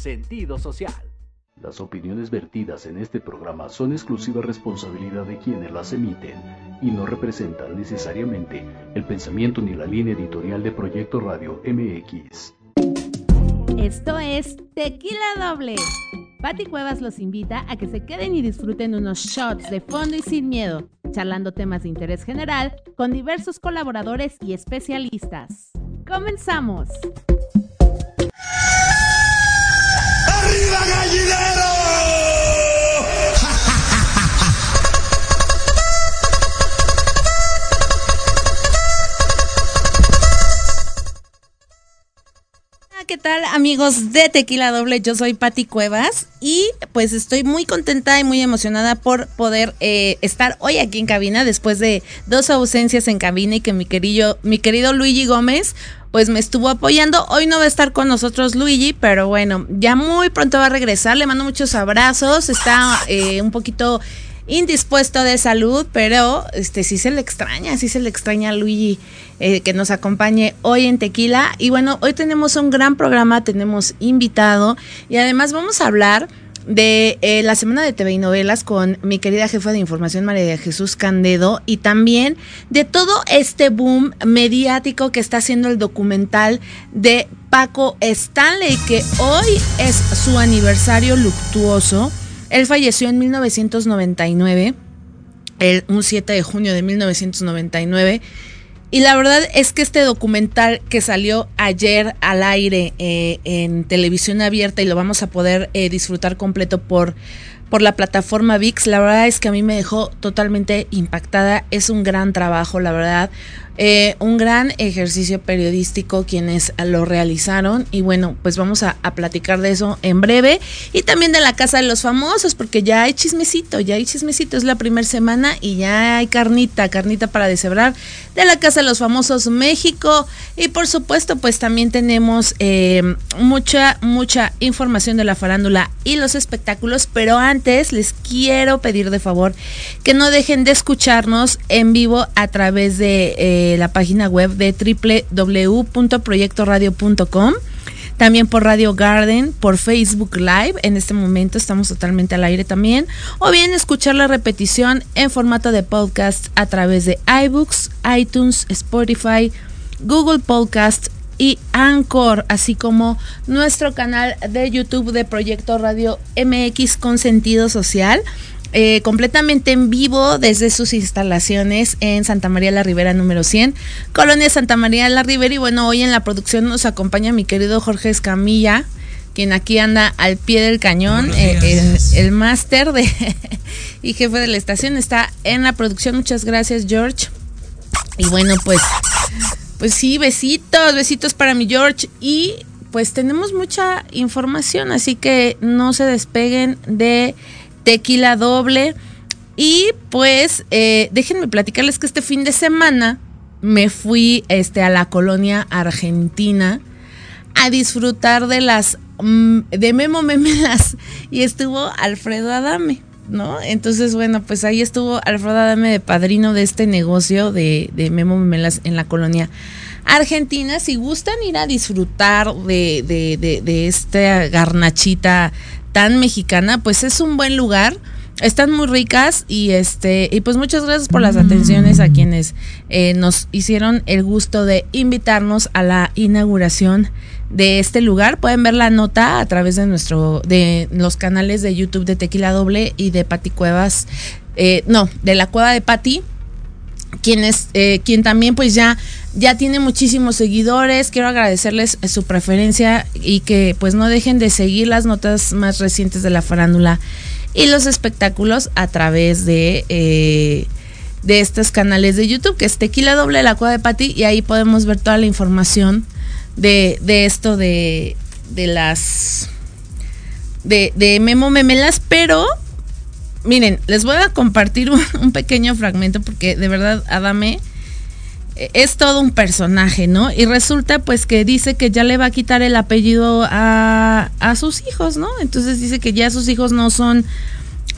sentido social. Las opiniones vertidas en este programa son exclusiva responsabilidad de quienes las emiten y no representan necesariamente el pensamiento ni la línea editorial de Proyecto Radio MX. Esto es Tequila Doble. Patti Cuevas los invita a que se queden y disfruten unos shots de fondo y sin miedo, charlando temas de interés general con diversos colaboradores y especialistas. ¡Comenzamos! ¡Arriba gallinero! ¿qué tal amigos de Tequila Doble? Yo soy Patti Cuevas y pues estoy muy contenta y muy emocionada por poder eh, estar hoy aquí en cabina después de dos ausencias en cabina y que mi querido, mi querido Luigi Gómez pues me estuvo apoyando. Hoy no va a estar con nosotros Luigi, pero bueno, ya muy pronto va a regresar. Le mando muchos abrazos. Está eh, un poquito indispuesto de salud, pero este sí se le extraña, sí se le extraña a Luigi eh, que nos acompañe hoy en Tequila. Y bueno, hoy tenemos un gran programa, tenemos invitado y además vamos a hablar de eh, la semana de TV y novelas con mi querida jefa de información María Jesús Candedo y también de todo este boom mediático que está haciendo el documental de Paco Stanley, que hoy es su aniversario luctuoso. Él falleció en 1999, el, un 7 de junio de 1999. Y la verdad es que este documental que salió ayer al aire eh, en televisión abierta y lo vamos a poder eh, disfrutar completo por, por la plataforma VIX, la verdad es que a mí me dejó totalmente impactada. Es un gran trabajo, la verdad. Eh, un gran ejercicio periodístico quienes lo realizaron. Y bueno, pues vamos a, platicar de eso en breve. Y también de la Casa de los Famosos porque ya hay chismecito, ya hay chismecito, es la primera semana y ya hay carnita, carnita para deshebrar de la Casa de los Famosos México. Y por supuesto pues también tenemos eh, mucha, mucha información de la farándula y los espectáculos, pero antes les quiero pedir de favor que no dejen de escucharnos en vivo a través de... Eh, la página web de www.proyectoradio.com. También por Radio Garden, por Facebook Live. En este momento estamos totalmente al aire también. O bien escuchar la repetición en formato de podcast a través de iBooks, iTunes, Spotify, Google Podcast y Anchor, así como nuestro canal de YouTube de Proyecto Radio MX con sentido social. Eh, completamente en vivo desde sus instalaciones en Santa María la Ribera número 100, Colonia Santa María la Ribera. Y bueno, hoy en la producción nos acompaña mi querido Jorge Escamilla, quien aquí anda al pie del cañón, eh, el, el máster de y jefe de la estación está en la producción. Muchas gracias, George. Y bueno, pues, pues sí, besitos, besitos para mi George. Y pues tenemos mucha información, así que no se despeguen de tequila doble. Y pues eh, déjenme platicarles que este fin de semana me fui este, a la colonia argentina a disfrutar de las mm, de Memo Memelas y estuvo Alfredo Adame, ¿no? Entonces, bueno, pues ahí estuvo Alfredo Adame de padrino de este negocio de, de Memo Memelas en la colonia argentina. Si gustan ir a disfrutar de, de, de, de esta garnachita tan mexicana, pues es un buen lugar. Están muy ricas y este y pues muchas gracias por las atenciones a quienes eh, nos hicieron el gusto de invitarnos a la inauguración de este lugar. Pueden ver la nota a través de nuestro de los canales de YouTube de Tequila Doble y de Pati Cuevas, eh, no, de la Cueva de Pati quien es eh, quien también pues ya ya tiene muchísimos seguidores quiero agradecerles su preferencia y que pues no dejen de seguir las notas más recientes de la farándula y los espectáculos a través de eh, de estos canales de YouTube que es Tequila Doble la Cueva de Pati y ahí podemos ver toda la información de, de esto de de las de, de Memo Memelas pero miren, les voy a compartir un, un, pequeño fragmento porque de verdad Adame es todo un personaje, ¿no? Y resulta pues que dice que ya le va a quitar el apellido a, a sus hijos, ¿no? Entonces dice que ya sus hijos no son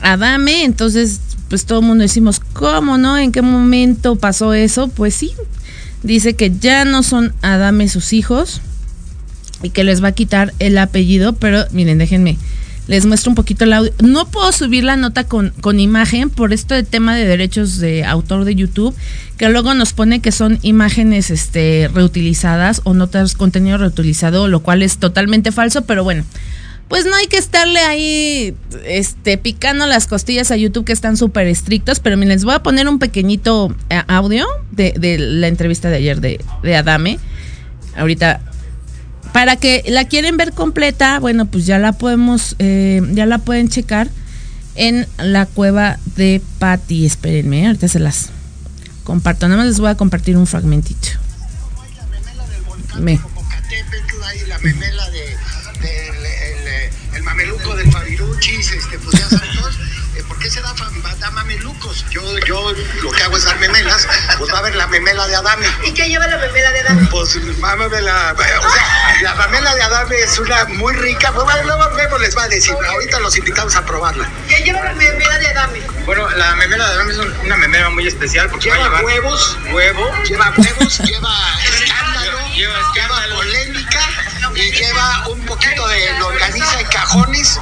Adame, entonces pues todo el mundo decimos, ¿cómo, no? ¿En qué momento pasó eso? Pues sí, dice que ya no son Adame sus hijos, y que les va a quitar el apellido, pero miren, déjenme, les muestro un poquito el audio. No puedo subir la nota con, con imagen por esto de tema de derechos de autor de YouTube, que luego nos pone que son imágenes este, reutilizadas o notas contenido reutilizado, lo cual es totalmente falso, pero bueno. Pues no hay que estarle ahí este, picando las costillas a YouTube que están súper estrictos, pero miren, les voy a poner un pequeñito eh, audio de, de la entrevista de ayer de, de Adame. Ahorita para que la quieren ver completa, bueno, pues ya la podemos, eh, ya la pueden checar en la cueva de Patty. Espérenme, ahorita se las comparto. Nada más les voy a compartir un fragmentito. Mameluco del este, pues Yo, lo que hago es dar memelas, pues va a haber la memela de Adame. ¿Y qué lleva la memela de Adame? Pues mamela, o sea, la mamela de Adame es una muy rica, pues luego Memo les va a decir, ahorita los invitamos a probarla. ¿Qué lleva la memela de Adame? Bueno, la memela de Adame es una memela muy especial porque lleva va a llevar huevos, huevo, lleva huevos, lleva escándalo, lleva, escándalo. polémica y lleva un poquito de longaniza en cajones.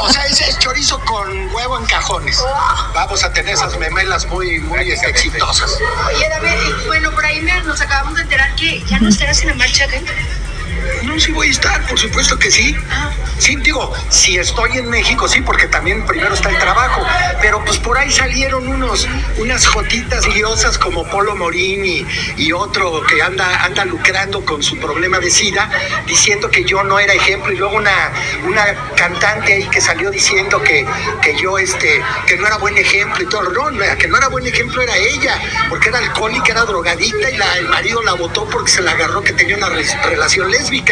O sea, ese es chorizo con huevo en cajones. Vamos a tener esas memelas muy, muy exitosas. Oye, David, bueno, por ahí nos acabamos de enterar que ya no estarás en la marcha, ¿qué? No, sí voy a estar, por supuesto que sí. Sí, digo, si estoy en México, sí, porque también primero está el trabajo. Pero pues por ahí salieron unos, unas jotitas liosas como Polo Morini y, otro que anda, lucrando con su problema de SIDA, diciendo que yo no era ejemplo. Y luego una, una cantante ahí que salió diciendo que, que yo, este, que no era buen ejemplo y todo. No, que no era buen ejemplo era ella, porque era alcohólica, era drogadicta y la, el marido la votó porque se la agarró que tenía una re relación lésbica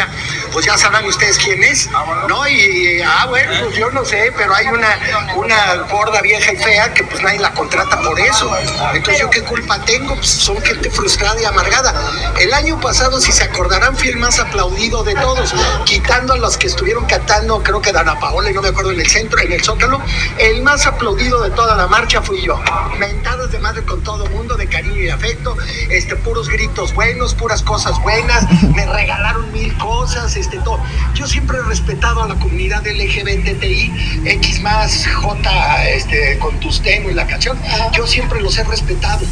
pues ya sabrán ustedes quién es, ¿no? Y, ah, bueno, pues yo no sé, pero hay una, una gorda vieja y fea que pues nadie la contrata por eso. Entonces, ¿yo qué culpa tengo? Pues son gente frustrada y amargada. El año pasado, si se acordarán, fui el más aplaudido de todos, quitando a los que estuvieron cantando, creo que Dana Paola, y no me acuerdo, en el centro, en el Zócalo, el más aplaudido de toda la marcha fui yo. Mentadas de madre con todo mundo, de cariño y afecto, este, puros gritos buenos, puras cosas buenas, me regalaron mil cosas, este, todo. Yo siempre he respetado a la comunidad LGBTI, X más, J, este, con Tusteno y la canción, yo siempre los he respetado.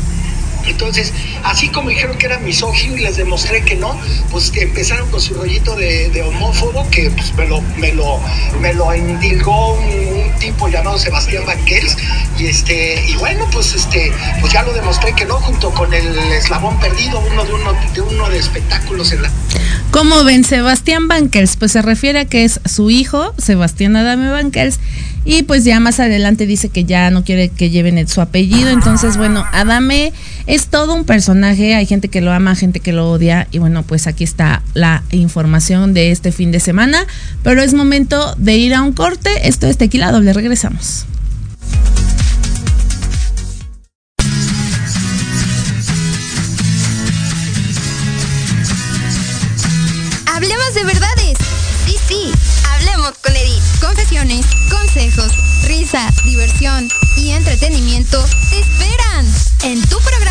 Entonces, así como dijeron que era misógino y les demostré que no, pues que empezaron con su rollito de, de homófobo, que pues, me, lo, me, lo, me lo indilgó un, Sebastián Banquels, y este, y bueno, pues este, pues ya lo demostré que no, junto con el eslabón perdido, uno de uno de uno de espectáculos en la. ¿Cómo ven Sebastián Bankers? Pues se refiere a que es su hijo, Sebastián Adame Bankers, y pues ya más adelante dice que ya no quiere que lleven su apellido. Entonces, bueno, Adame es todo un personaje. Hay gente que lo ama, gente que lo odia. Y bueno, pues aquí está la información de este fin de semana. Pero es momento de ir a un corte. Esto es Tequila Doble. Regresamos. Hablemos de verdades. Sí, sí. Hablemos con Edith. Confesiones, consejos, risa, diversión y entretenimiento te esperan en tu programa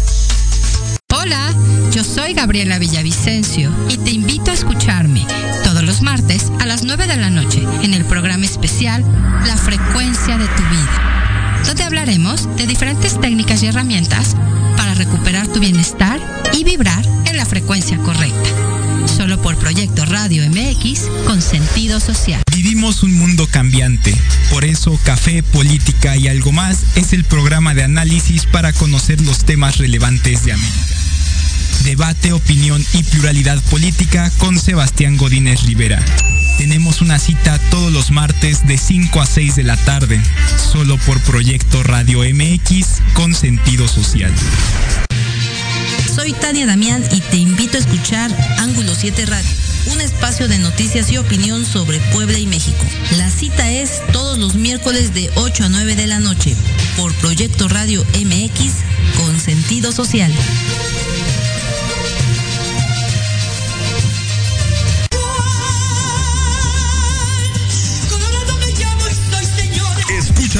Hola, yo soy Gabriela Villavicencio y te invito a escucharme todos los martes a las 9 de la noche en el programa especial La frecuencia de tu vida, donde hablaremos de diferentes técnicas y herramientas para recuperar tu bienestar y vibrar en la frecuencia correcta. Solo por Proyecto Radio MX con sentido social. Vivimos un mundo cambiante. Por eso Café, Política y algo más es el programa de análisis para conocer los temas relevantes de América. Debate, opinión y pluralidad política con Sebastián Godínez Rivera. Tenemos una cita todos los martes de 5 a 6 de la tarde, solo por Proyecto Radio MX con sentido social. Soy Tania Damián y te invito a escuchar Ángulo 7 Radio, un espacio de noticias y opinión sobre Puebla y México. La cita es todos los miércoles de 8 a 9 de la noche por Proyecto Radio MX con sentido social.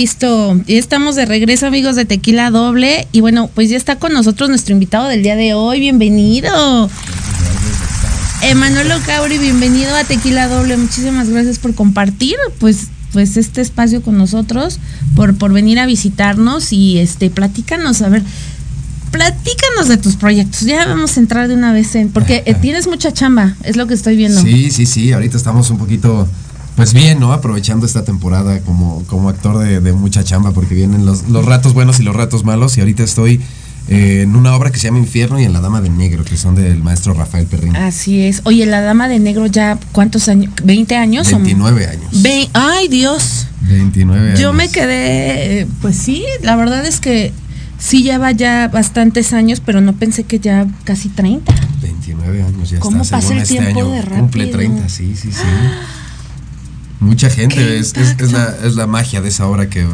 Listo, ya estamos de regreso amigos de Tequila Doble y bueno, pues ya está con nosotros nuestro invitado del día de hoy, bienvenido. Emanuel Cauri, bienvenido a Tequila Doble, muchísimas gracias por compartir pues pues este espacio con nosotros, por, por venir a visitarnos y este platícanos, a ver, platícanos de tus proyectos. Ya vamos a entrar de una vez en, porque eh, tienes mucha chamba, es lo que estoy viendo. Sí, sí, sí, ahorita estamos un poquito pues bien, ¿no? Aprovechando esta temporada como, como actor de, de mucha chamba, porque vienen los, los, ratos buenos y los ratos malos. Y ahorita estoy eh, en una obra que se llama Infierno y en La Dama de Negro, que son del maestro Rafael Perrín. Así es. Oye, La Dama de Negro ya, ¿cuántos años? ¿20 años? 29 años. Ve ¡Ay, Dios! 29 años. Yo me quedé, pues sí, la verdad es que sí lleva ya bastantes años, pero no pensé que ya casi 30. 29 años, ya ¿Cómo está. pasa el este tiempo año de rápido? Cumple 30, sí, sí, sí. Mucha gente, es, es, es, la, es la magia de esa obra que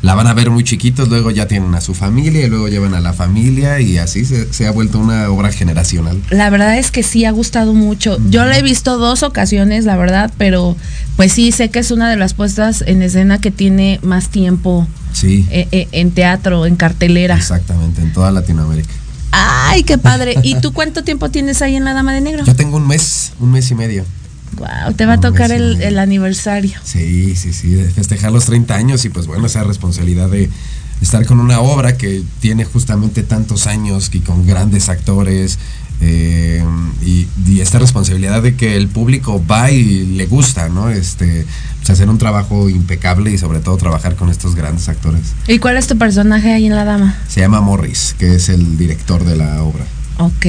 la van a ver muy chiquitos, luego ya tienen a su familia y luego llevan a la familia y así se, se ha vuelto una obra generacional. La verdad es que sí ha gustado mucho. Yo la he visto dos ocasiones, la verdad, pero pues sí sé que es una de las puestas en escena que tiene más tiempo sí. eh, eh, en teatro, en cartelera. Exactamente, en toda Latinoamérica. Ay, qué padre. ¿Y tú cuánto tiempo tienes ahí en La Dama de Negro? Yo tengo un mes, un mes y medio. Wow, te va a tocar el, el, aniversario. Sí, sí, sí, festejar los 30 años y pues bueno, esa responsabilidad de estar con una obra que tiene justamente tantos años y con grandes actores eh, y, y, esta responsabilidad de que el público va y le gusta, ¿no? Este, pues hacer un trabajo impecable y sobre todo trabajar con estos grandes actores. ¿Y cuál es tu personaje ahí en La Dama? Se llama Morris, que es el director de la obra. Ok,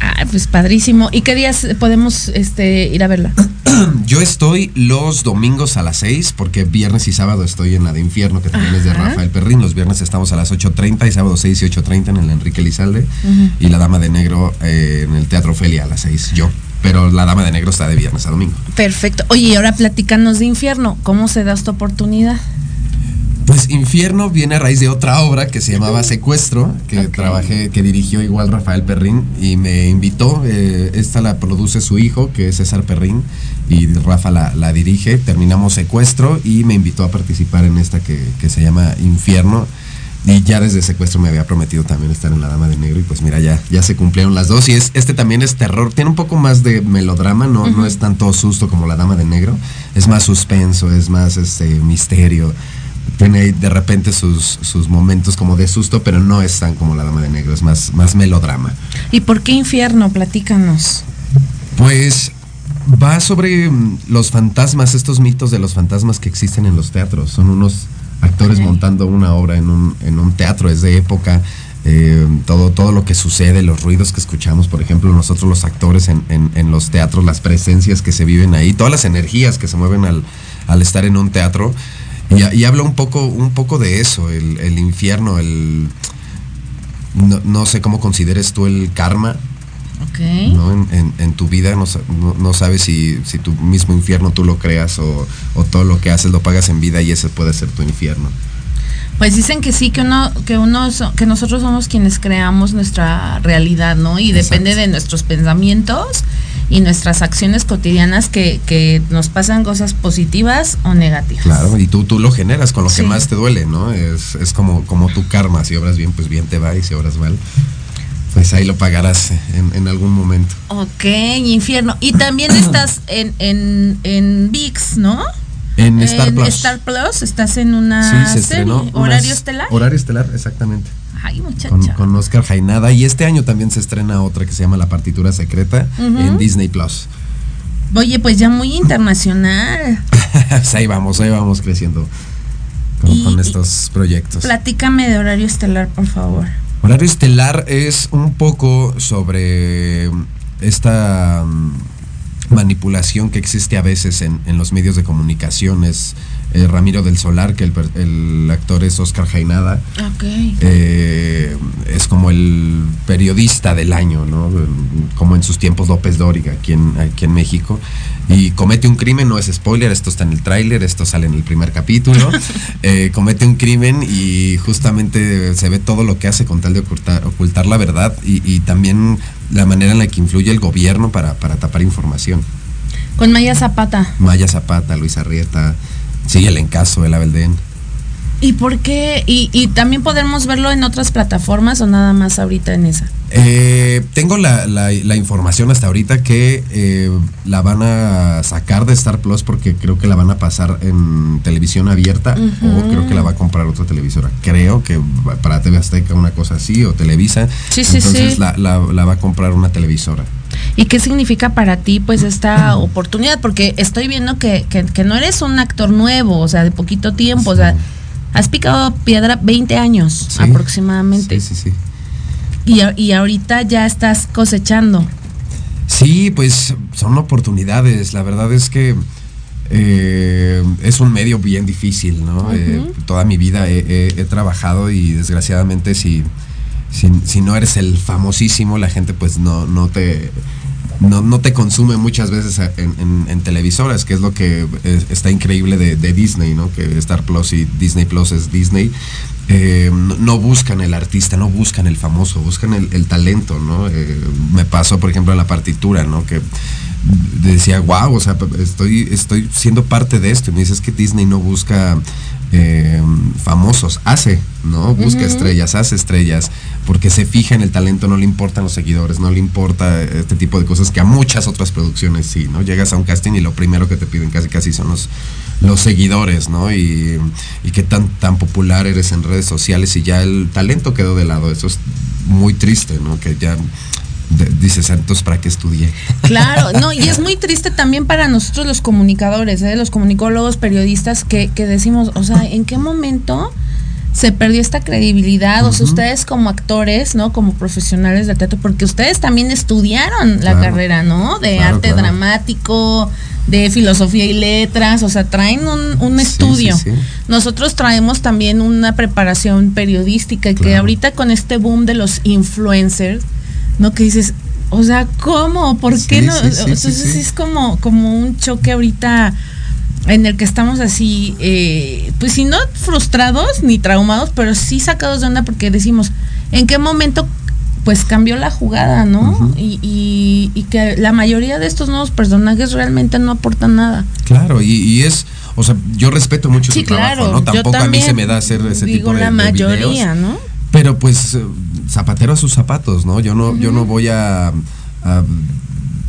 Ah, pues padrísimo. ¿Y qué días podemos este, ir a verla? Yo estoy los domingos a las 6, porque viernes y sábado estoy en la de Infierno, que también Ajá. es de Rafael Perrín. Los viernes estamos a las 8.30 y sábado 6 y 8.30 en el Enrique Lizalde. Y La Dama de Negro eh, en el Teatro Ofelia a las 6, yo. Pero La Dama de Negro está de viernes a domingo. Perfecto. Oye, y ahora platícanos de Infierno. ¿Cómo se da esta oportunidad? Pues Infierno viene a raíz de otra obra que se llamaba Secuestro, que okay. trabajé, que dirigió igual Rafael Perrín y me invitó. Eh, esta la produce su hijo, que es César Perrín, y Rafa la, la, dirige. Terminamos Secuestro y me invitó a participar en esta que, que se llama Infierno. y ya desde secuestro me había prometido también estar en La Dama de Negro y pues mira, ya, ya se cumplieron las dos y es, este también es terror, tiene un poco más de melodrama, no, no es tanto susto como La Dama de Negro, es más suspenso, es más este misterio, tiene de repente sus, sus momentos como de susto, pero no es tan como La Dama de Negro, es más, más melodrama. ¿Y por qué infierno? Platícanos. Pues va sobre mm, los fantasmas, estos mitos de los fantasmas que existen en los teatros. Son unos actores montando una obra en un, en un teatro, es de época. eh, todo, todo lo que sucede, los ruidos que escuchamos, por ejemplo, nosotros los actores en, en- en los teatros, las presencias que se viven ahí, todas las energías que se mueven al, al estar en un teatro. Y, y habla un poco, un poco de eso, el, el infierno, el... No, no sé cómo consideres tú el karma, Ok. ¿no? En, en- en tu vida no- no sabes si, si tu mismo infierno tú lo creas o, o todo lo que haces lo pagas en vida y ese puede ser tu infierno. Pues dicen que sí, que uno, que uno, que nosotros somos quienes creamos nuestra realidad, ¿no? Y depende de nuestros pensamientos y nuestras acciones cotidianas que, que nos pasan cosas positivas o negativas. Claro, y tú, tú lo generas con lo Sí. que más te duele, ¿no? Es, es como, como tu karma, si obras bien, pues bien te va y si obras mal, pues ahí lo pagarás en, en algún momento. Ok, infierno. Y también estás en, en, en VIX, ¿no? En Star Plus. Star Plus estás en una Sí, se serie, estrenó. horario unas- estelar. Horario estelar, exactamente. Ay. Con, con Oscar Jainada. Y este año también se estrena otra que se llama La Partitura Secreta en Disney Plus. Oye, pues ya muy internacional. Pues ahí vamos, ahí vamos creciendo con, con estos proyectos. Platícame de horario estelar, por favor. Horario Estelar es un poco sobre esta manipulación que existe a veces en, en los medios de comunicación. Es eh, Ramiro del Solar, que el, el actor es Oscar Jainada. Eh, es como el periodista del año, ¿no? Como en sus tiempos López Dóriga aquí en, aquí en México. Y comete un crimen, no es spoiler, esto está en el tráiler, esto sale en el primer capítulo. Eh, comete un crimen y justamente se ve todo lo que hace con tal de ocultar, ocultar la verdad y, y también la manera en la que influye el gobierno para, para tapar información. Con Maya Zapata. Maya Zapata, Luis Arrieta, sigue el encaso, el Abelden. ¿Y por qué? Y, y también podemos verlo en otras plataformas o nada más ahorita en esa. Eh, tengo la, la- la información hasta ahorita que eh, la van a sacar de Star Plus porque creo que la van a pasar en televisión abierta o creo que la va a comprar otra televisora. Creo que para TV Azteca una cosa así o Televisa. Sí, sí, Entonces sí. La, la- la va a comprar una televisora. ¿Y qué significa para ti pues esta oportunidad? Porque estoy viendo que, que- que no eres un actor nuevo, o sea, de poquito tiempo, o sea, has picado piedra 20 años Sí. aproximadamente. Sí, sí, sí. Y, y ahorita ya estás cosechando. Sí, pues son oportunidades. La verdad es que eh, es un medio bien difícil, ¿no? Eh, toda mi vida he, he- he trabajado y desgraciadamente si, si, si no eres el famosísimo, la gente pues no, no te... No, no te consume muchas veces en, en- en televisoras, que es lo que es- está increíble de, de Disney, ¿no? Que Star Plus y Disney Plus es Disney. Eh, no, no buscan el artista, no buscan el famoso, buscan el, el talento, ¿no? Eh, me pasó, por ejemplo, en la partitura, ¿no? Que decía, wow, o sea, estoy, estoy siendo parte de esto. Y me dices que Disney no busca eh, famosos, hace, ¿no? Busca estrellas, hace estrellas, porque se fija en el talento, no le importan los seguidores, no le importa este tipo de cosas que a muchas otras producciones sí, ¿no? Llegas a un casting y lo primero que te piden casi casi son los, los seguidores, ¿no? Y, y qué tan, tan popular eres en redes sociales y ya el talento quedó de lado. Eso es muy triste, ¿no? Que ya de- dices, entonces, ¿para qué estudié? Claro, no, y es muy triste también para nosotros los comunicadores, ¿eh? los comunicólogos, periodistas, que, que decimos, o sea, ¿en qué momento se perdió esta credibilidad? O sea, ustedes como actores, ¿no? Como profesionales del teatro, porque ustedes también estudiaron la carrera, ¿no? De Claro, arte claro. dramático, de filosofía y letras, o sea, traen un, un estudio. sí, sí. Nosotros traemos también una preparación periodística que ahorita con este boom de los influencers, ¿no? Que dices, o sea, ¿cómo? ¿Por qué no? Entonces sí. es como, como un choque ahorita en el que estamos así, eh, pues si no frustrados ni traumados, pero sí sacados de onda porque decimos, ¿en qué momento pues cambió la jugada, ¿no? y, y- y que la mayoría de estos nuevos personajes realmente no aportan nada. Claro, y, y es O sea, yo respeto mucho Sí, su trabajo, claro, ¿no? yo Tampoco a mí se me da hacer ese digo tipo de, la de mayoría, videos. ¿no? Pero pues eh, zapatero a sus zapatos, ¿no? Yo no, yo no voy a, a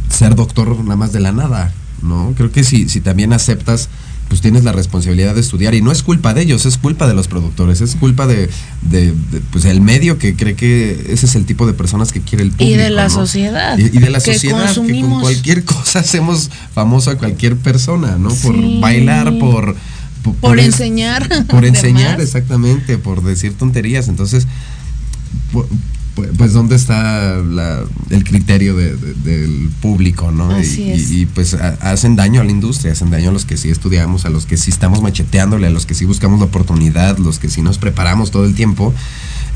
ser doctor nada más de la nada, ¿no? Creo que si, si también aceptas, pues tienes la responsabilidad de estudiar y no es culpa de ellos, es culpa de los productores, es culpa de, de- de, pues el medio que cree que ese es el tipo de personas que quiere el público. Y de la ¿no? sociedad. Y, y de la que sociedad, que con consumimos. cualquier cosa hacemos famoso a cualquier persona, ¿no? Por bailar, por... Por enseñar, Por enseñar, exactamente, por decir tonterías. Entonces, pu- pu- pues dónde está la- el criterio de- de- del público, ¿no? Así y, es. y- y, pues ha- hacen daño a la industria, hacen daño a los que sí estudiamos, a los que sí estamos macheteándole, a los que sí buscamos la oportunidad, los que sí nos preparamos todo el tiempo.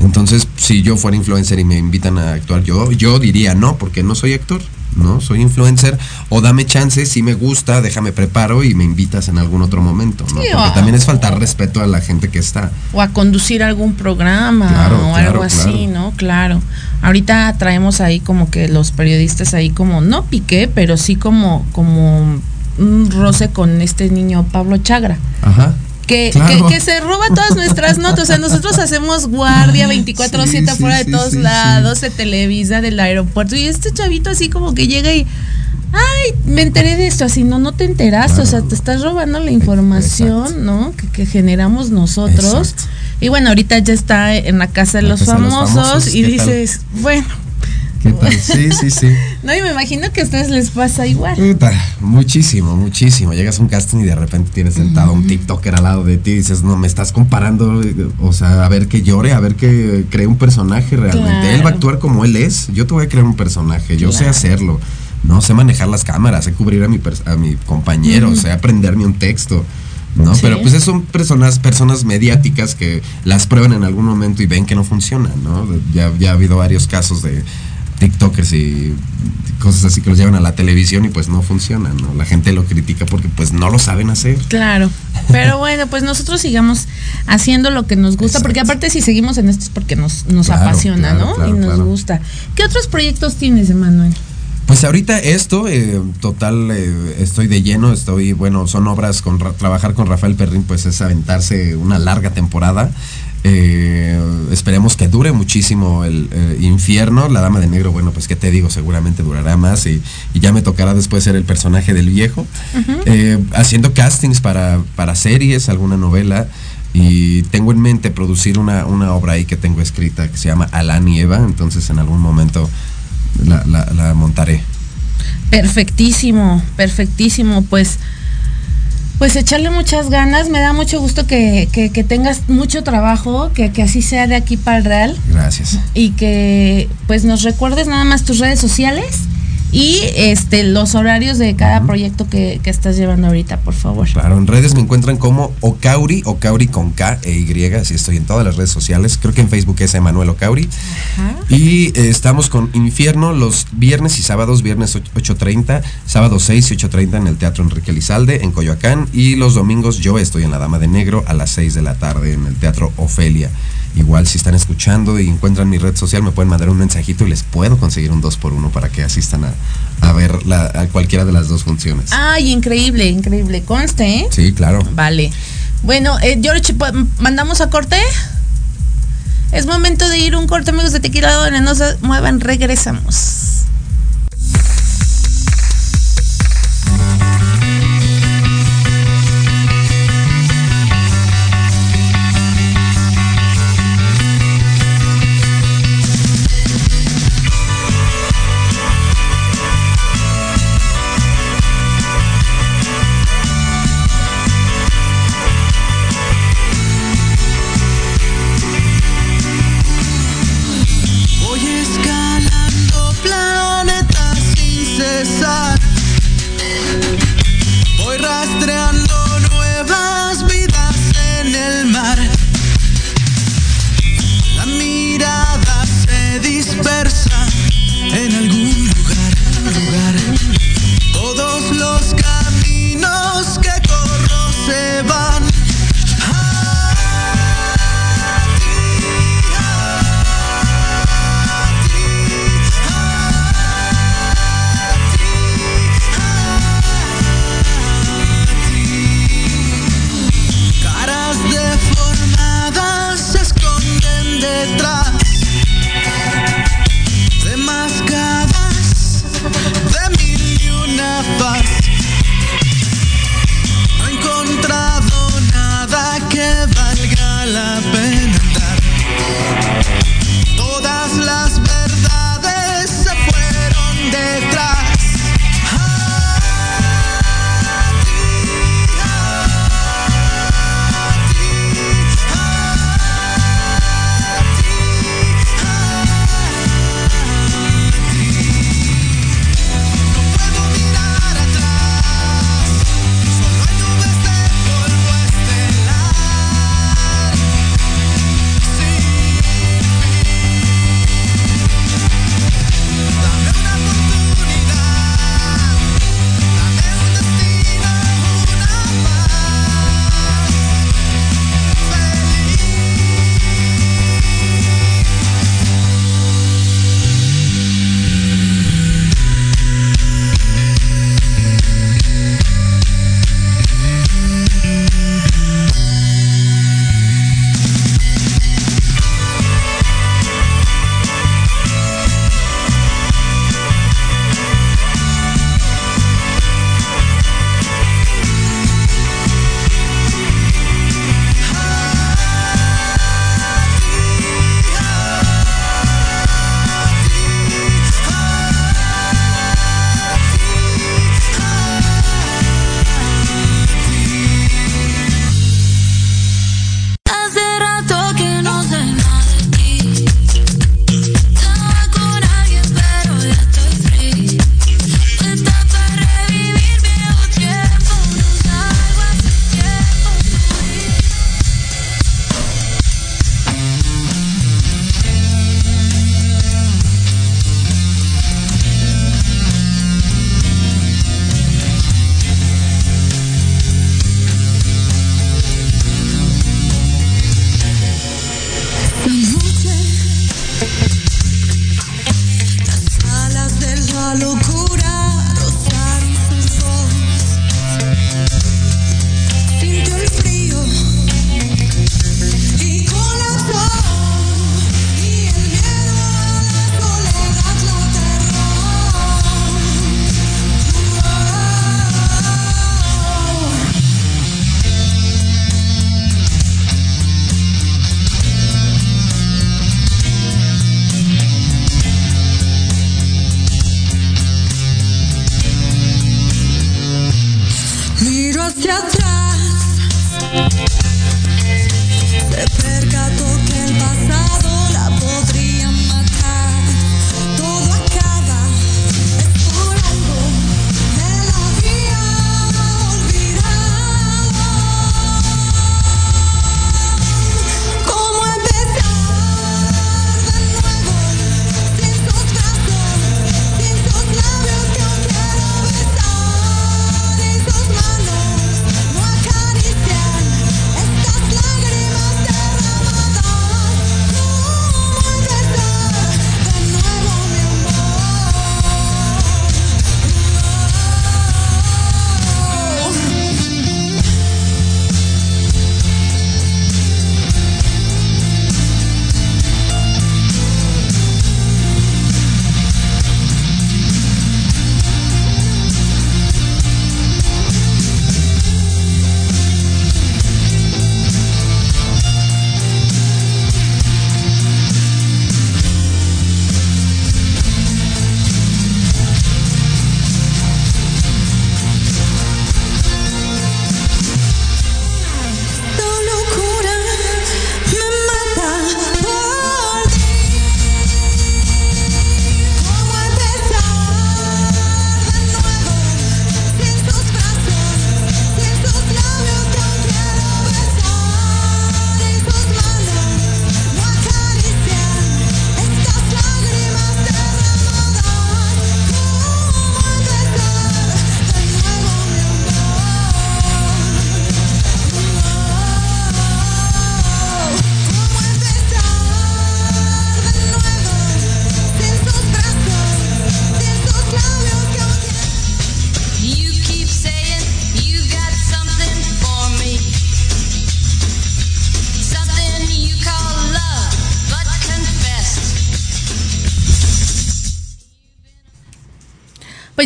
Entonces, si yo fuera influencer y me invitan a actuar, yo, yo diría no, porque no soy actor, ¿no? Soy influencer, o dame chance, si me gusta, déjame preparo y me invitas en algún otro momento, ¿no? Sí, porque también es faltar respeto a la gente que está. o a conducir algún programa Claro, o claro, algo así, claro. ¿no? Claro. Ahorita traemos ahí como que los periodistas ahí como, no piqué, pero sí como, como un roce con este niño Pablo Chagra. Ajá. Que, Claro. que, que se roba todas nuestras notas. O sea, nosotros hacemos guardia 24-7 Sí, sí, afuera de todos sí, lados, se televisa del aeropuerto. Y este chavito así como que llega y. Ay, me enteré de esto, así no, no te enteraste, o sea, te estás robando la información, ¿no? Que, que generamos nosotros. Y bueno, ahorita ya está en la casa de, La los, famosos, y dices, bueno, ¿Qué tal? Sí, sí, sí. no, y me imagino que a ustedes les pasa igual. Puta, muchísimo, muchísimo. Llegas a un casting y de repente tienes sentado a un TikToker al lado de ti y dices, no, me estás comparando, o sea, a ver que llore, a ver que cree un personaje realmente. Claro. Él va a actuar como él es, yo te voy a crear un personaje, yo sé hacerlo. No sé manejar las cámaras, sé cubrir a mi, a mi compañero, sé aprenderme un texto. ¿no? Sí. Pero pues son personas, personas mediáticas que las prueban en algún momento y ven que no funcionan, ¿no? Ya, ya ha habido varios casos de TikTokers y cosas así que los llevan a la televisión y pues no funcionan, ¿no? La gente lo critica porque pues no lo saben hacer. Claro. Pero bueno, pues nosotros sigamos haciendo lo que nos gusta, porque aparte si seguimos en esto es porque nos, nos Claro, apasiona, claro, ¿no? claro, y nos gusta. ¿Qué otros proyectos tienes, Emanuel? Pues ahorita esto, eh, total, eh, estoy de lleno, estoy, bueno, son obras con, Ra- trabajar con Rafael Perrín, pues es aventarse una larga temporada. Eh, esperemos que dure muchísimo el eh, infierno. La Dama de Negro, bueno, pues qué te digo, seguramente durará más y, y ya me tocará después ser el personaje del viejo. Eh, haciendo castings para, para series, alguna novela. Y tengo en mente producir una, una obra ahí que tengo escrita que se llama Alán y Eva. Entonces en algún momento la, la- la montaré. Perfectísimo, perfectísimo. Pues, pues echarle muchas ganas. Me da mucho gusto que, que- que tengas mucho trabajo, que, que así sea de aquí para el Real. Gracias. Y que pues nos recuerdes nada más tus redes sociales y este los horarios de cada proyecto que, que estás llevando ahorita, por favor. Claro, en redes me encuentran como Ocauri, Ocauri con K e Y, así estoy en todas las redes sociales. Creo que en Facebook es Emanuel Ocauri. Y eh, estamos con Infierno los viernes y sábados, viernes 8.30, sábado 6 y 8.30 en el Teatro Enrique Lizalde, en Coyoacán. Y los domingos yo estoy en La Dama de Negro a las 6 de la tarde en el Teatro Ofelia. Igual si están escuchando y encuentran mi red social, me pueden mandar un mensajito y les puedo conseguir un 2 por 1 para que asistan a, a ver la- a cualquiera de las dos funciones. Ay, increíble, increíble. Conste, ¿eh? Sí, claro. Vale. Bueno, eh, George, ¿po- ¿mandamos a corte? Es momento de ir un corte, amigos de Tequila, donde no se muevan, regresamos.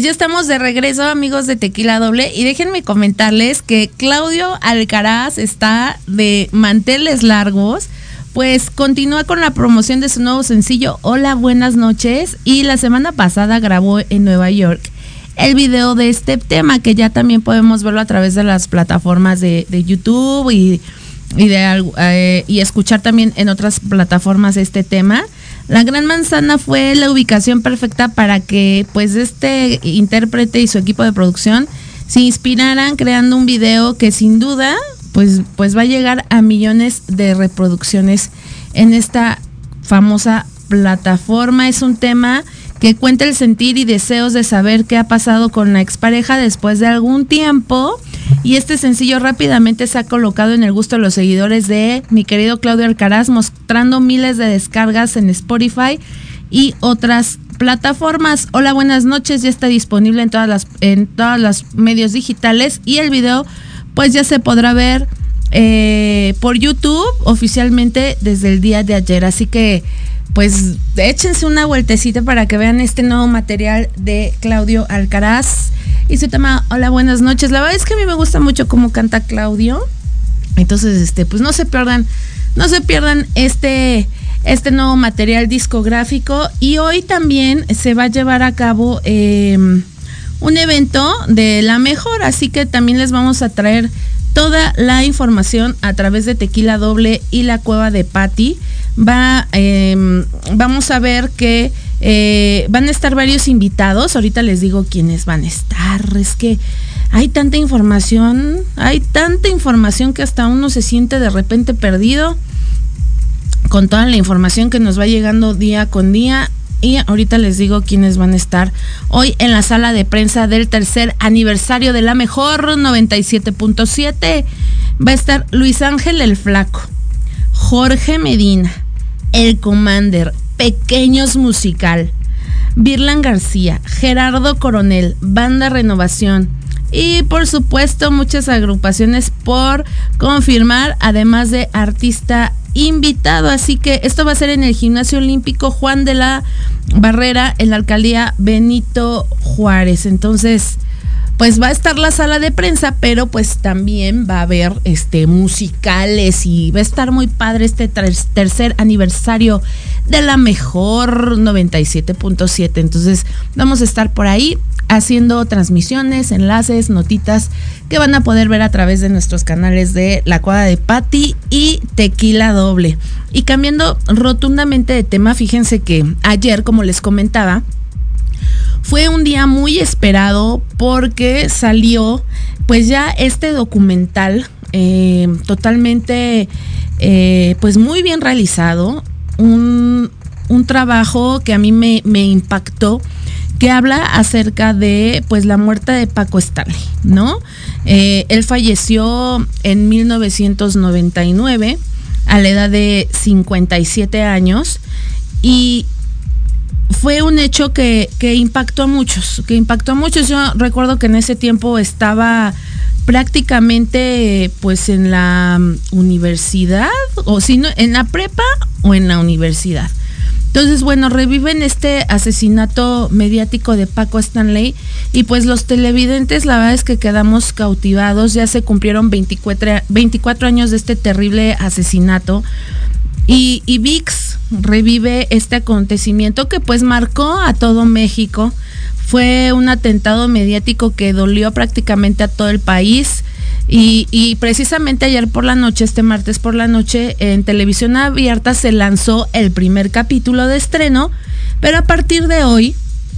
Ya estamos de regreso, amigos de Tequila Doble, y déjenme comentarles que Claudio Alcaraz está de manteles largos, pues continúa con la promoción de su nuevo sencillo Hola, buenas noches, y la semana pasada grabó en Nueva York el video de este tema, que ya también podemos verlo a través de las plataformas de, de YouTube y, de, eh, y escuchar también en otras plataformas este tema. La Gran Manzana fue la ubicación perfecta para que pues este intérprete y su equipo de producción se inspiraran creando un video que sin duda pues, pues va a llegar a millones de reproducciones en esta famosa plataforma. Es un tema que cuenta el sentir y deseos de saber qué ha pasado con la expareja después de algún tiempo. Y este sencillo rápidamente se ha colocado en el gusto de los seguidores de mi querido Claudio Alcaraz, mostrando miles de descargas en Spotify y otras plataformas. Hola, buenas noches. Ya está disponible en todas las en todos los medios digitales y el video pues ya se podrá ver eh, por YouTube oficialmente desde el día de ayer. Así que pues échense una vueltecita para que vean este nuevo material de Claudio Alcaraz y su tema Hola, buenas noches. La verdad es que a mí me gusta mucho cómo canta Claudio. Entonces, este, pues no se pierdan, no se pierdan este, este nuevo material discográfico. Y hoy también se va a llevar a cabo eh, un evento de la mejor, así que también les vamos a traer toda la información a través de Tequila Doble y la Cueva de Patti. Va, eh, vamos a ver que eh, van a estar varios invitados. Ahorita les digo quiénes van a estar. Es que hay tanta información, hay tanta información que hasta uno se siente de repente perdido con toda la información que nos va llegando día con día. Y ahorita les digo quiénes van a estar hoy en la sala de prensa del tercer aniversario de la mejor 97.7. Va a estar Luis Ángel el Flaco, Jorge Medina, el Commander, Pequeños Musical, Virlan García, Gerardo Coronel, Banda Renovación y por supuesto muchas agrupaciones por confirmar, además de artista invitado. Así que esto va a ser en el Gimnasio Olímpico Juan de la Barrera, en la alcaldía Benito Juárez. Entonces, pues va a estar la sala de prensa, pero pues también va a haber este musicales y va a estar muy padre este ter- tercer aniversario de la mejor 97.7. Entonces, vamos a estar por ahí haciendo transmisiones, enlaces, notitas que van a poder ver a través de nuestros canales de La Cuadra de Patti y Tequila Doble. Y cambiando rotundamente de tema, fíjense que ayer, como les comentaba, fue un día muy esperado porque salió pues ya este documental eh, totalmente eh, pues muy bien realizado, un, un trabajo que a mí me, me impactó que habla acerca de pues la muerte de Paco Stanley, ¿no? Eh, él falleció en 1999 a la edad de 57 años y fue un hecho que, que impactó a muchos, que impactó a muchos. Yo recuerdo que en ese tiempo estaba prácticamente pues en la universidad o si no en la prepa o en la universidad. Entonces, bueno, reviven este asesinato mediático de Paco Stanley y pues los televidentes la verdad es que quedamos cautivados, ya se cumplieron 24, 24 años de este terrible asesinato y, y VIX revive este acontecimiento que pues marcó a todo México. Fue un atentado mediático que dolió prácticamente a todo el país. Y, precisamente ayer por la noche, este martes por la noche, en televisión abierta se lanzó el primer capítulo de estreno, pero a partir de hoy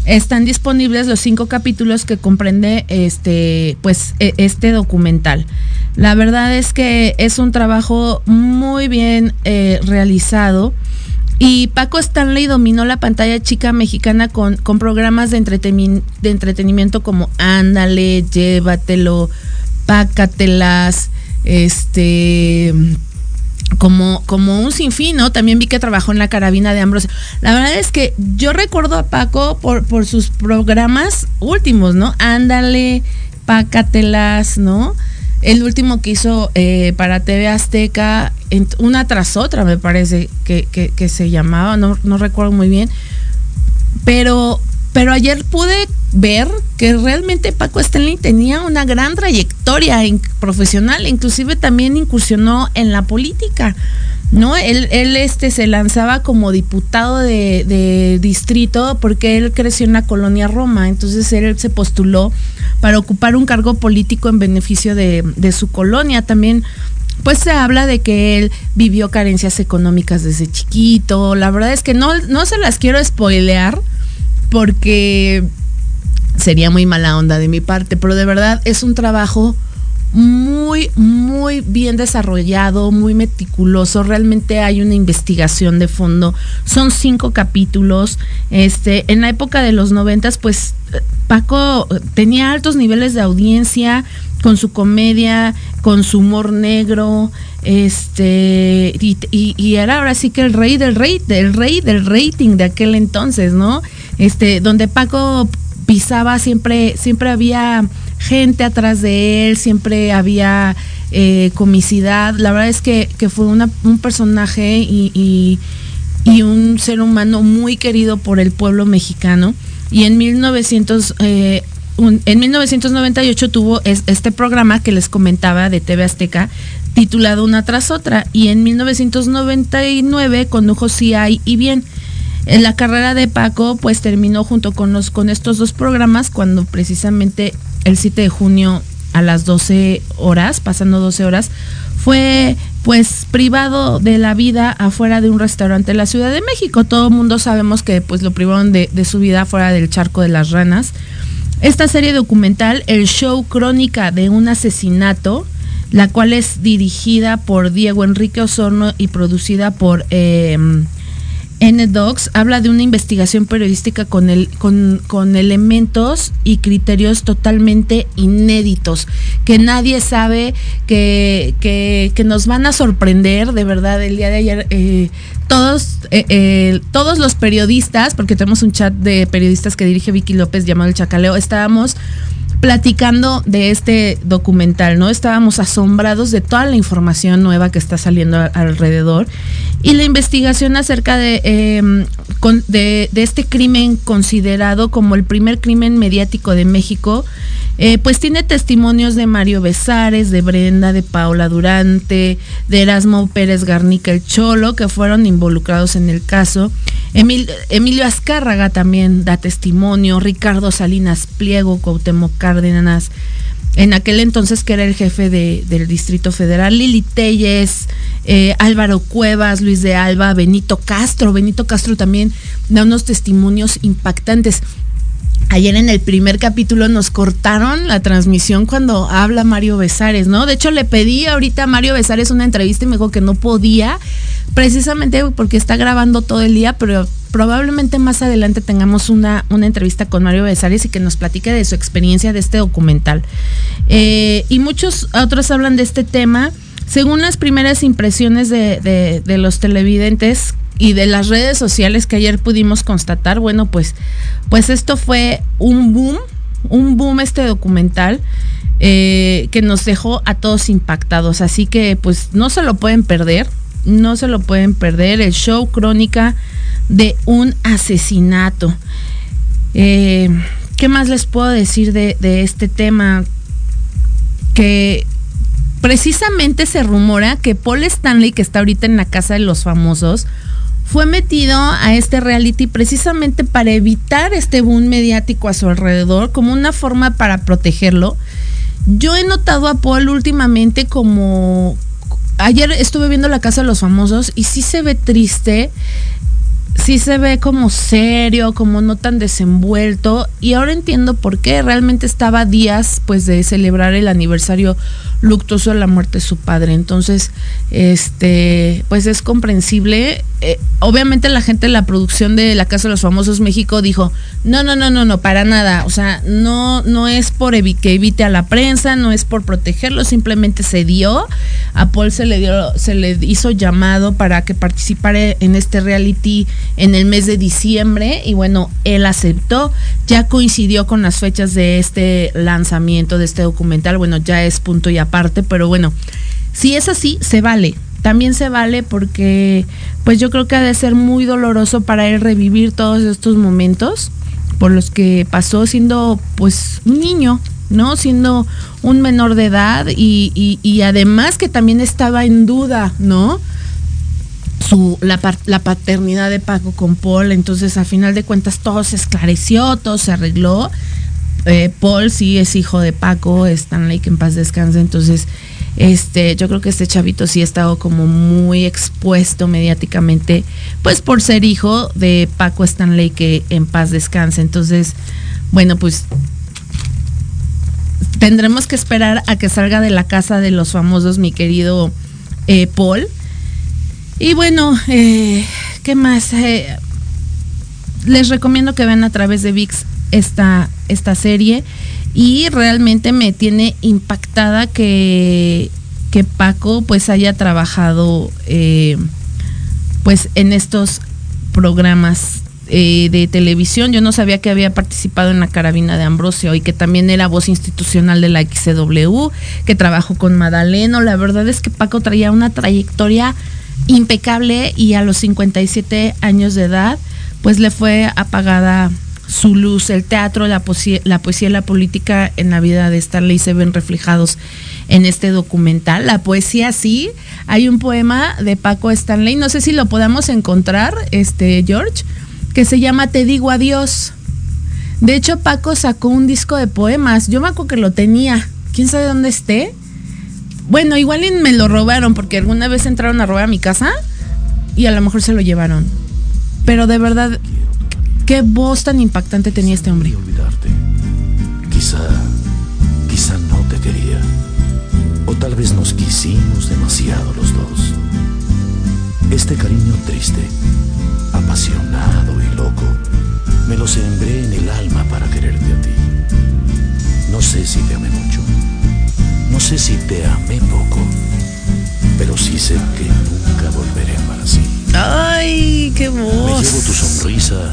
están disponibles los cinco capítulos que comprende este, pues, este documental. La verdad es que es un trabajo muy bien eh, realizado. Y Paco Stanley dominó la pantalla chica mexicana con, con programas de, de entretenimiento como Ándale, Llévatelo, Pácatelas, este como, como un sinfín, ¿no? También vi que trabajó en la carabina de Ambrosio. La verdad es que yo recuerdo a Paco por, por sus programas últimos, ¿no? Ándale, Pácatelas, ¿no? El último que hizo eh, para TV Azteca, una tras otra, me parece que, que, que se llamaba, no, no recuerdo muy bien. Pero, pero ayer pude ver que realmente Paco Stanley tenía una gran trayectoria profesional, inclusive también incursionó en la política. ¿no? Él, él este, se lanzaba como diputado de, distrito porque él creció en la colonia Roma, entonces él se postuló para ocupar un cargo político en beneficio de, de su colonia. También pues se habla de que él vivió carencias económicas desde chiquito. La verdad es que no, no se las quiero spoilear porque sería muy mala onda de mi parte, pero de verdad es un trabajo muy, muy bien desarrollado, muy meticuloso. Realmente hay una investigación de fondo. Son cinco capítulos. Este, en la época de los noventas, pues Paco tenía altos niveles de audiencia con su comedia, con su humor negro, este, y, era ahora sí que el rey del rey, el rey del rating de aquel entonces, ¿no? Este, donde Paco pisaba siempre, siempre había gente atrás de él, siempre había eh, comicidad. La verdad es que, fue un personaje y, un ser humano muy querido por el pueblo mexicano. Y en 1900, eh, un, en 1998 tuvo es, este programa que les comentaba de TV Azteca titulado Una tras otra y en 1999 condujo Si hay y bien. En la carrera de Paco pues terminó junto con estos dos programas cuando precisamente el 7 de junio a las 12 horas, pasando 12 horas, fue pues privado de la vida afuera de un restaurante en la Ciudad de México. Todo el mundo sabemos que pues lo privaron de, su vida afuera del charco de las ranas. Esta serie documental, el show crónica de un asesinato, la cual es dirigida por Diego Enrique Osorno y producida por eh, N-Docs habla de una investigación periodística con, con, elementos y criterios totalmente inéditos, que nadie sabe, que, que, que nos van a sorprender, de verdad, el día de ayer. Eh, todos, eh, eh, todos los periodistas, porque tenemos un chat de periodistas que dirige Vicky López llamado El Chacaleo, estábamos platicando de este documental, ¿no? Estábamos asombrados de toda la información nueva que está saliendo alrededor y la investigación acerca de, con, de, de, este crimen considerado como el primer crimen mediático de México, eh, pues tiene testimonios de Mario Besares, de Brenda, de Paula Durante, de Erasmo Pérez Garnica el Cholo, que fueron involucrados en el caso. Emil- Emilio Azcárraga también da testimonio, Ricardo Salinas Pliego, Cuauhtémoc Cárdenas, en aquel entonces que era el jefe de- del Distrito Federal, Lili Telles, eh, Álvaro Cuevas, Luis de Alba, Benito Castro. Benito Castro también da unos testimonios impactantes. Ayer en el primer capítulo nos cortaron la transmisión cuando habla Mario Besares, ¿no? De hecho, le pedí ahorita a Mario Besares una entrevista y me dijo que no podía, precisamente porque está grabando todo el día, pero probablemente más adelante tengamos una, una entrevista con Mario Besares y que nos platique de su experiencia de este documental. Eh, y muchos otros hablan de este tema. Según las primeras impresiones de, de- los televidentes y de las redes sociales que ayer pudimos constatar, bueno, pues, pues esto fue un boom, un boom este documental eh, que nos dejó a todos impactados. Así que pues no se lo pueden perder, no se lo pueden perder. El show crónica de un asesinato. Eh, ¿Qué más les puedo decir de, de este tema? Que precisamente se rumora que Paul Stanley, que está ahorita en la casa de los famosos, fue metido a este reality precisamente para evitar este boom mediático a su alrededor, como una forma para protegerlo. Yo he notado a Paul últimamente como... Ayer estuve viendo la casa de los famosos y sí se ve triste, sí se ve como serio, como no tan desenvuelto y ahora entiendo por qué realmente estaba días pues de celebrar el aniversario luctuoso de la muerte de su padre. Entonces, este, pues es comprensible. Eh, obviamente la gente de la producción de La Casa de los Famosos México dijo, no, no, no, no, no, para nada. O sea, no, no es por que evite a la prensa, no es por protegerlo, simplemente se dio. A Paul se le dio, se le hizo llamado para que participara en este reality en el mes de diciembre y bueno, él aceptó, ya coincidió con las fechas de este lanzamiento de este documental, bueno, ya es punto y aparte, pero bueno, si es así, se vale. También se vale porque pues yo creo que ha de ser muy doloroso para él revivir todos estos momentos por los que pasó siendo pues un niño, ¿no? Siendo un menor de edad y, y- y además que también estaba en duda, ¿no? Su, la, la paternidad de Paco con Paul, entonces a final de cuentas todo se esclareció, todo se arregló. Eh, Paul sí es hijo de Paco, Stanley que en paz descanse, entonces este, yo creo que este chavito sí ha estado como muy expuesto mediáticamente, pues por ser hijo de Paco Stanley que en paz descanse. Entonces, bueno, pues tendremos que esperar a que salga de la casa de los famosos, mi querido eh, Paul. Y bueno, eh, ¿qué más? Eh, les recomiendo que vean a través de VIX esta, esta serie y realmente me tiene impactada que, que Paco pues haya trabajado eh, pues en estos programas eh, de televisión. Yo no sabía que había participado en la carabina de Ambrosio y que también era voz institucional de la XCW, que trabajó con Madaleno. La verdad es que Paco traía una trayectoria impecable y a los 57 años de edad pues le fue apagada su luz, el teatro, la poesía, la poesía y la política en la vida de Stanley se ven reflejados en este documental. La poesía sí, hay un poema de Paco Stanley, no sé si lo podamos encontrar, este George, que se llama Te digo adiós. De hecho, Paco sacó un disco de poemas. Yo me acuerdo que lo tenía. ¿Quién sabe dónde esté? Bueno, igual me lo robaron porque alguna vez entraron a robar a mi casa y a lo mejor se lo llevaron. Pero de verdad, qué voz tan impactante tenía este hombre. Quizá, quizá no te quería. O tal vez nos quisimos demasiado los dos. Este cariño triste, apasionado y loco, me lo sembré en el alma para quererte a ti. No sé si te amé mucho. No sé si te amé poco. Pero sí sé que nunca volveré a amar así. Ay, qué Me voz. llevo tu sonrisa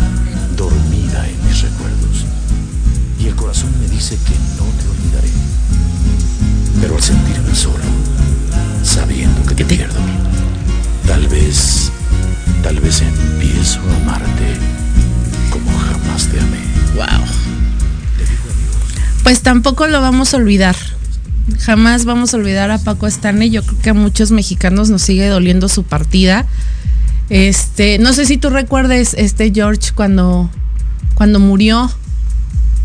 dormida en mis recuerdos. Y el corazón me dice que no te olvidaré. Pero al sentirme solo, sabiendo que te pierdo, tal vez, tal vez empiezo a amarte como jamás te amé. Wow. Pues tampoco lo vamos a olvidar. Jamás vamos a olvidar a Paco Stanley. Yo creo que a muchos mexicanos nos sigue doliendo su partida. Este, no sé si tú recuerdes, este George, cuando, cuando murió.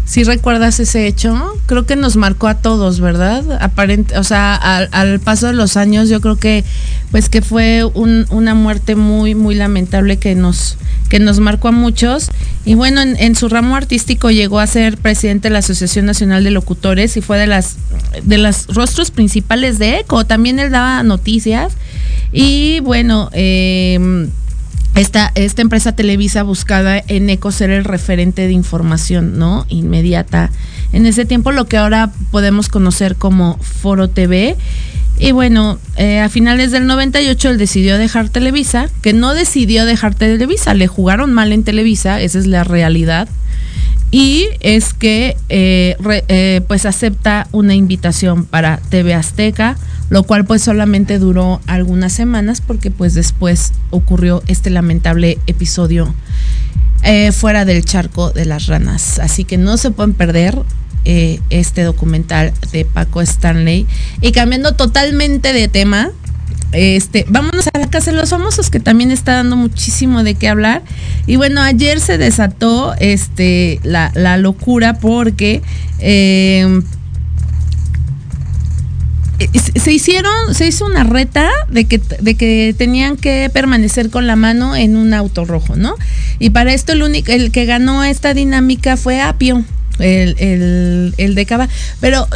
Si recuerdas ese hecho, creo que nos marcó a todos, ¿verdad? Aparente, o sea, al paso de los años, yo creo que, pues, que fue un- una muerte muy, muy lamentable que nos, que nos marcó a muchos. Y bueno, en, su ramo artístico llegó a ser presidente de la Asociación Nacional de Locutores y fue de las, de los rostros principales de ECO. También él daba noticias. Y bueno, eh, esta, esta empresa Televisa buscaba en ECO ser el referente de información, ¿no? Inmediata. En ese tiempo lo que ahora podemos conocer como Foro TV. Y bueno, eh, a finales del 98 él decidió dejar Televisa, que no decidió dejar Televisa, le jugaron mal en Televisa, esa es la realidad. Y es que eh, eh, pues acepta una invitación para TV Azteca, lo cual pues solamente duró algunas semanas porque pues después ocurrió este lamentable episodio eh, fuera del charco de las ranas. Así que no se pueden perder eh, este documental de Paco Stanley. Y cambiando totalmente de tema, este, vámonos a la casa de los famosos, que también está dando muchísimo de qué hablar. Y bueno, ayer se desató este, la, locura porque eh, se- hicieron, se hizo una reta de que, de que tenían que permanecer con la mano en un auto rojo, ¿no? Y para esto el único, el que ganó esta dinámica fue Apio, el, el, el de Cava. Pero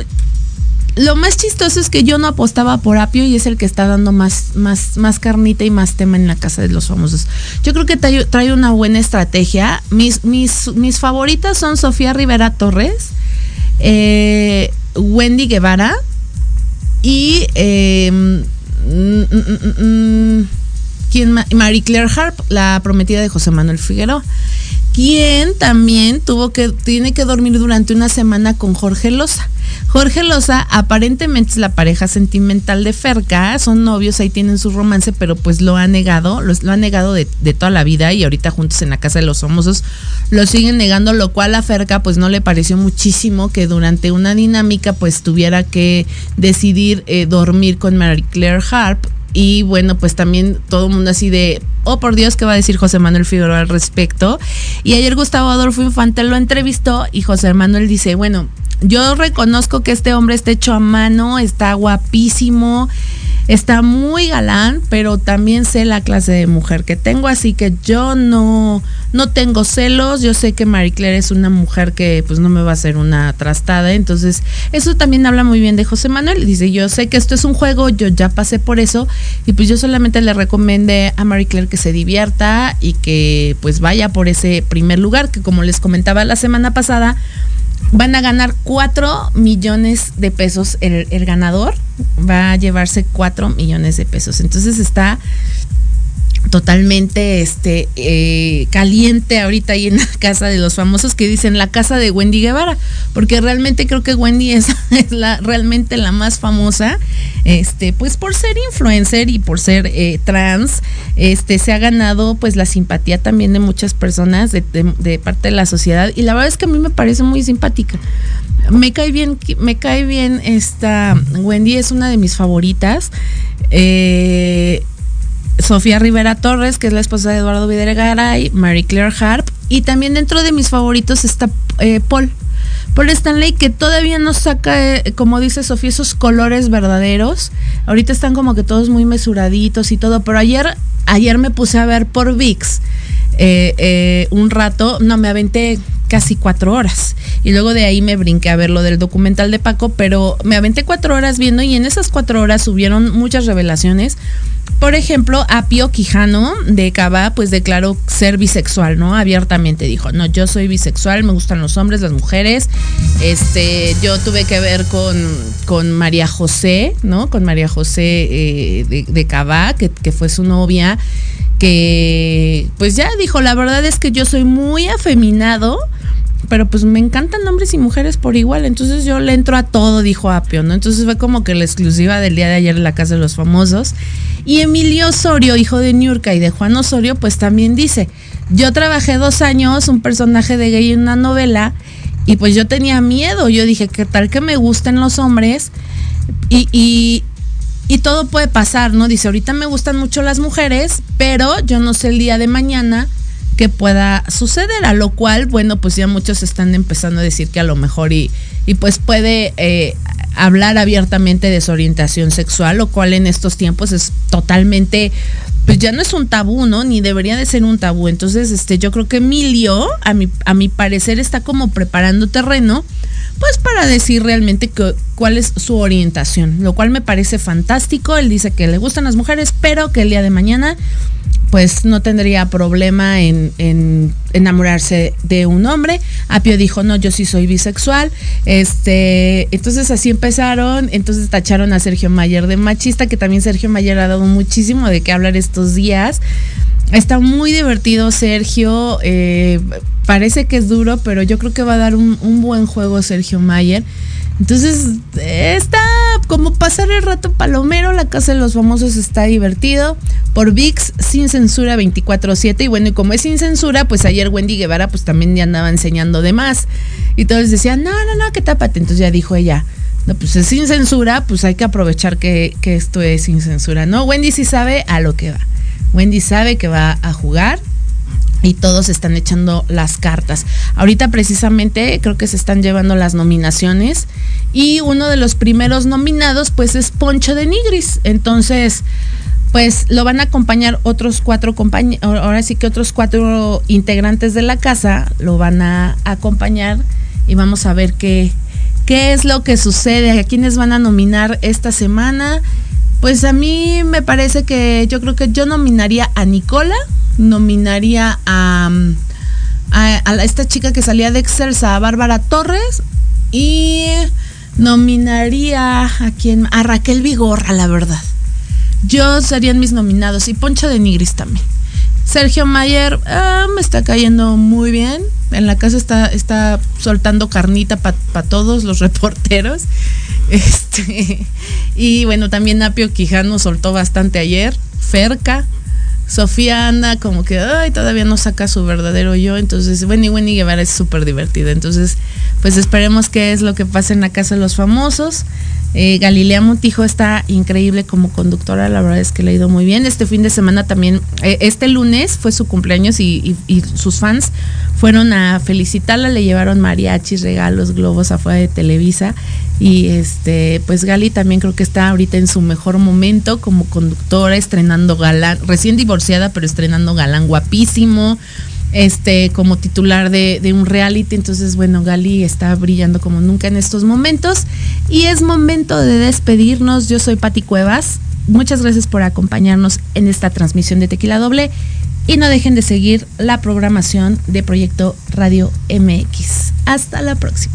lo más chistoso es que yo no apostaba por Apio y es el que está dando más, más, más carnita y más tema en la casa de los famosos. Yo creo que trae, trae una buena estrategia. Mis, mis, mis favoritas son Sofía Rivera Torres, eh, Wendy Guevara y eh, ¿quién ma- Marie Claire Harp, la prometida de José Manuel Figueroa, quien también tuvo que tiene que dormir durante una semana con Jorge Loza. Jorge Loza aparentemente es la pareja sentimental de Ferca, son novios, ahí tienen su romance, pero pues lo ha negado, lo, lo ha negado de, toda la vida y ahorita juntos en la casa de los famosos lo siguen negando, lo cual a Ferca pues no le pareció muchísimo que durante una dinámica pues tuviera que decidir eh, dormir con Mary Claire Harp y bueno, pues también todo el mundo así de, oh por Dios, ¿qué va a decir José Manuel Figueroa al respecto? Y ayer Gustavo Adolfo Infante lo entrevistó y José Manuel dice, bueno, yo reconozco que este hombre está hecho a mano, está guapísimo, está muy galán, pero también sé la clase de mujer que tengo, así que yo no, no tengo celos, yo sé que Marie Claire es una mujer que pues no me va a hacer una trastada, entonces eso también habla muy bien de José Manuel, dice yo sé que esto es un juego, yo ya pasé por eso y pues yo solamente le recomendé a Marie Claire que se divierta y que pues vaya por ese primer lugar, que como les comentaba la semana pasada, van a ganar 4 millones de pesos. El, ganador va a llevarse 4 millones de pesos. Entonces está totalmente este eh, caliente ahorita ahí en la casa de los famosos que dicen la casa de Wendy Guevara porque realmente creo que Wendy es, la realmente la más famosa este pues por ser influencer y por ser eh, trans este se ha ganado pues la simpatía también de muchas personas de, de- de parte de la sociedad y la verdad es que a mí me parece muy simpática. Me cae bien me cae bien esta Wendy es una de mis favoritas eh, Sofía Rivera Torres, que es la esposa de Eduardo Videgaray, Mary Claire Harp, y también dentro de mis favoritos está eh, Paul. Paul Stanley, que todavía no saca, eh, como dice Sofía, esos colores verdaderos. Ahorita están como que todos muy mesuraditos y todo, pero ayer, ayer me puse a ver por VIX eh, un rato, no, me aventé casi cuatro horas. Y luego de ahí me brinqué a ver lo del documental de Paco, pero me aventé cuatro horas viendo y en esas cuatro horas subieron muchas revelaciones. Por ejemplo, Apio Quijano de Cava, pues declaró ser bisexual, ¿no? Abiertamente dijo, no, yo soy bisexual, me gustan los hombres, las mujeres. Este, yo tuve que ver con, con María José, ¿no? Con María José eh, de, de Cava, que, que fue su novia, que pues ya dijo, la verdad es que yo soy muy afeminado, pero pues me encantan hombres y mujeres por igual, entonces yo le entro a todo, dijo Apio, ¿no? Entonces fue como que la exclusiva del día de ayer en la Casa de los Famosos. Y Emilio Osorio, hijo de Niurka y de Juan Osorio, pues también dice, yo trabajé dos años un personaje de gay en una novela y pues yo tenía miedo, yo dije, ¿qué tal que me gusten los hombres? Y, y, y todo puede pasar, ¿no? Dice, ahorita me gustan mucho las mujeres, pero yo no sé el día de mañana que pueda suceder, a lo cual, bueno, pues ya muchos están empezando a decir que a lo mejor y, y pues puede eh, hablar abiertamente de su orientación sexual, lo cual en estos tiempos es totalmente, pues ya no es un tabú, ¿no? Ni debería de ser un tabú. Entonces, este, yo creo que Emilio, a mi, a mi parecer, está como preparando terreno, pues para decir realmente cuál es su orientación, lo cual me parece fantástico. Él dice que le gustan las mujeres, pero que el día de mañana pues no tendría problema en, en enamorarse de un hombre. Apio dijo, no, yo sí soy bisexual. Este, entonces así empezaron, entonces tacharon a Sergio Mayer de machista, que también Sergio Mayer ha dado muchísimo de qué hablar estos días. Está muy divertido Sergio, eh, parece que es duro, pero yo creo que va a dar un, buen juego Sergio Mayer. Entonces, está como pasar el rato palomero, la casa de los famosos está divertido. Por VIX, sin censura 24-7. Y bueno, y como es sin censura, pues ayer Wendy Guevara pues también ya andaba enseñando de más. Y todos decían, no, no, no, que tápate. Entonces ya dijo ella, no, pues es sin censura, pues hay que aprovechar que, que esto es sin censura. No, Wendy sí sabe a lo que va. Wendy sabe que va a jugar y todos están echando las cartas. Ahorita precisamente creo que se están llevando las nominaciones y uno de los primeros nominados pues es Poncho de Nigris. Entonces, pues lo van a acompañar otros cuatro compañeros, ahora sí que otros cuatro integrantes de la casa lo van a acompañar y vamos a ver qué, qué es lo que sucede, a quiénes van a nominar esta semana. Pues a mí me parece que yo creo que yo nominaría a Nicola, nominaría a, a, a esta chica que salía de Excelsa, a Bárbara Torres, y nominaría a quien, a Raquel Vigorra, la verdad. Yo serían mis nominados y Poncho de Nigris también. Sergio Mayer ah, me está cayendo muy bien. En la casa está, está soltando carnita para todos los reporteros. Este, y bueno, también Apio Quijano soltó bastante ayer. Ferca. Sofía anda como que ay, todavía no saca su verdadero yo. Entonces, bueno, y Wendy Guevara es súper divertida. Entonces, pues esperemos qué es lo que pasa en la casa de los famosos. Eh, Galilea Montijo está increíble como conductora, la verdad es que le ha ido muy bien. Este fin de semana también, eh, este lunes fue su cumpleaños y sus fans fueron a felicitarla, le llevaron mariachis, regalos, globos afuera de Televisa. Y este, pues Gali también creo que está ahorita en su mejor momento como conductora, estrenando galán, recién divorciada, pero estrenando galán guapísimo este como titular de, de un reality. Entonces, bueno, Gali está brillando como nunca en estos momentos. Y es momento de despedirnos. Yo soy Pati Cuevas. Muchas gracias por acompañarnos en esta transmisión de Tequila Doble. Y no dejen de seguir la programación de Proyecto Radio MX. Hasta la próxima.